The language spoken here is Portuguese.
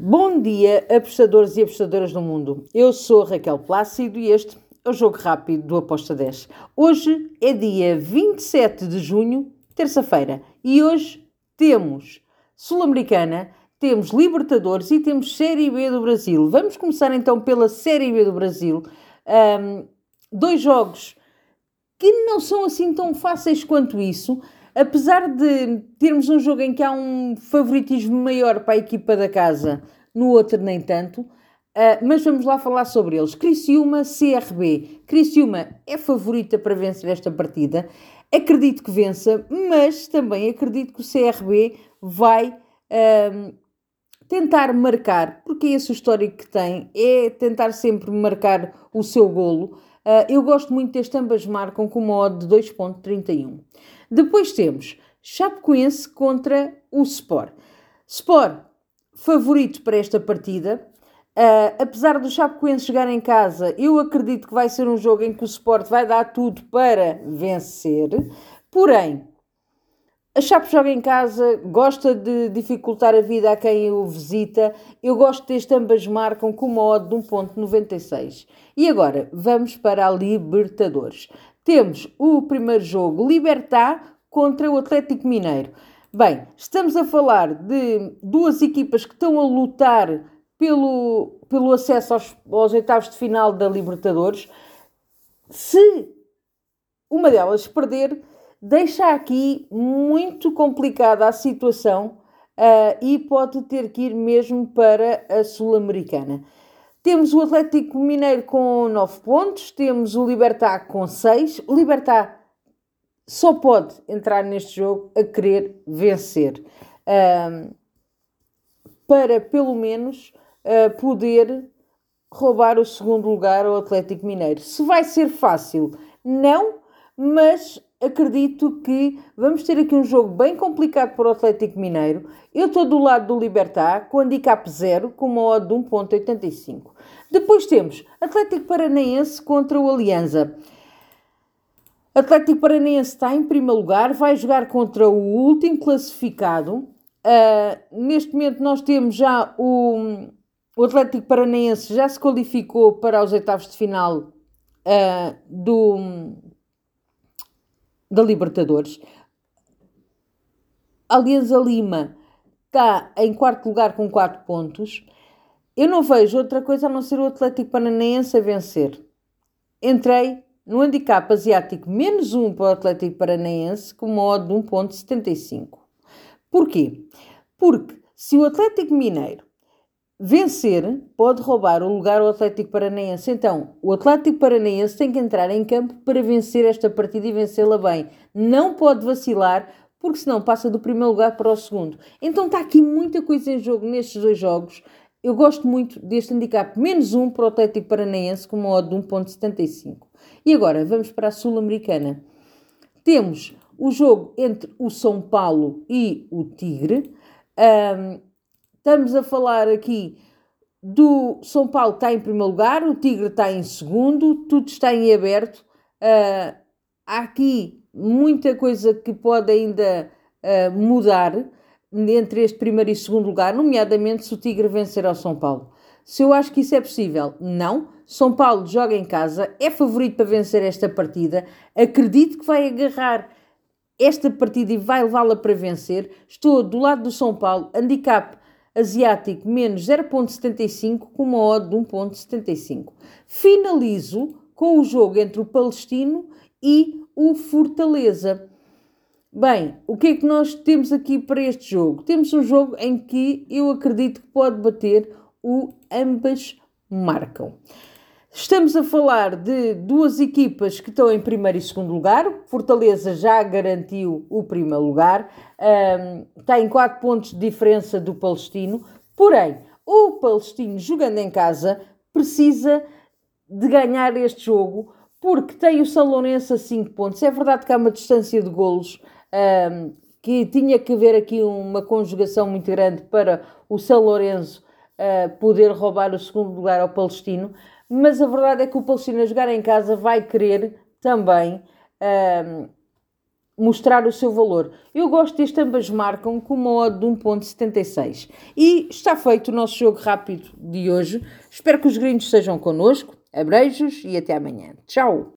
Bom dia, apostadores e apostadoras do mundo. Eu sou Raquel Plácido e este é o Jogo Rápido do Aposta 10. Hoje é dia 27 de junho, terça-feira, e hoje temos Sul-Americana, temos Libertadores e temos Série B do Brasil. Vamos começar então pela Série B do Brasil. Um, dois jogos que não são assim tão fáceis quanto isso apesar de termos um jogo em que há um favoritismo maior para a equipa da casa, no outro nem tanto, uh, mas vamos lá falar sobre eles. Criciúma, CRB. Criciúma é favorita para vencer esta partida. Acredito que vença, mas também acredito que o CRB vai uh, tentar marcar, porque é esse o histórico que tem, é tentar sempre marcar o seu golo. Uh, eu gosto muito deste, ambas marcam com uma odd de 2.31. Depois temos Chapecoense contra o Sport. Sport, favorito para esta partida. Uh, apesar do Chapecoense jogar em casa, eu acredito que vai ser um jogo em que o Sport vai dar tudo para vencer. Porém, a Chape joga em casa, gosta de dificultar a vida a quem o visita. Eu gosto deste ambas marcam com uma odd de 1.96. E agora, vamos para a Libertadores temos o primeiro jogo, Libertar contra o Atlético Mineiro. Bem, estamos a falar de duas equipas que estão a lutar pelo, pelo acesso aos, aos oitavos de final da Libertadores. Se uma delas perder, deixa aqui muito complicada a situação uh, e pode ter que ir mesmo para a Sul-Americana. Temos o Atlético Mineiro com 9 pontos, temos o Libertar com 6. O Libertar só pode entrar neste jogo a querer vencer. Um, para pelo menos uh, poder roubar o segundo lugar ao Atlético Mineiro. Se vai ser fácil, não, mas acredito que vamos ter aqui um jogo bem complicado para o Atlético Mineiro. Eu estou do lado do Libertar, com handicap 0, com uma odd de 1.85. Depois temos Atlético Paranaense contra o Alianza. Atlético Paranaense está em primeiro lugar, vai jogar contra o último classificado. Uh, neste momento nós temos já o, o Atlético Paranaense já se qualificou para os oitavos de final uh, do, da Libertadores. Alianza Lima está em quarto lugar com 4 pontos. Eu não vejo outra coisa a não ser o Atlético Paranaense a vencer. Entrei no handicap asiático menos 1 para o Atlético Paranaense com uma odd de 1.75. Porquê? Porque se o Atlético Mineiro vencer, pode roubar o lugar ao Atlético Paranaense. Então, o Atlético Paranaense tem que entrar em campo para vencer esta partida e vencê-la bem. Não pode vacilar, porque senão passa do primeiro lugar para o segundo. Então está aqui muita coisa em jogo nestes dois jogos. Eu gosto muito deste handicap menos um para o Atlético Paranaense com uma odd de 1.75. E agora vamos para a Sul-Americana. Temos o jogo entre o São Paulo e o Tigre. Um, Estamos a falar aqui do São Paulo está em primeiro lugar, o Tigre está em segundo, tudo está em aberto. Uh, há aqui muita coisa que pode ainda uh, mudar entre este primeiro e segundo lugar, nomeadamente se o Tigre vencer ao São Paulo. Se eu acho que isso é possível, não. São Paulo joga em casa, é favorito para vencer esta partida. Acredito que vai agarrar esta partida e vai levá-la para vencer. Estou do lado do São Paulo, handicap asiático menos 0.75 com uma odd de 1.75. Finalizo com o jogo entre o Palestino e o Fortaleza. Bem, o que é que nós temos aqui para este jogo? Temos um jogo em que eu acredito que pode bater o ambas marcam. Estamos a falar de duas equipas que estão em primeiro e segundo lugar. Fortaleza já garantiu o primeiro lugar, um, está em 4 pontos de diferença do Palestino. Porém, o Palestino, jogando em casa, precisa de ganhar este jogo porque tem o Lourenço a 5 pontos. É verdade que há uma distância de golos um, que tinha que haver aqui uma conjugação muito grande para o São Lourenço uh, poder roubar o segundo lugar ao Palestino mas a verdade é que o Palestina a jogar em casa vai querer também um, mostrar o seu valor. Eu gosto deste, ambas marcam com uma odd de 1.76. E está feito o nosso jogo rápido de hoje. Espero que os gringos sejam connosco. Abreijos e até amanhã. Tchau!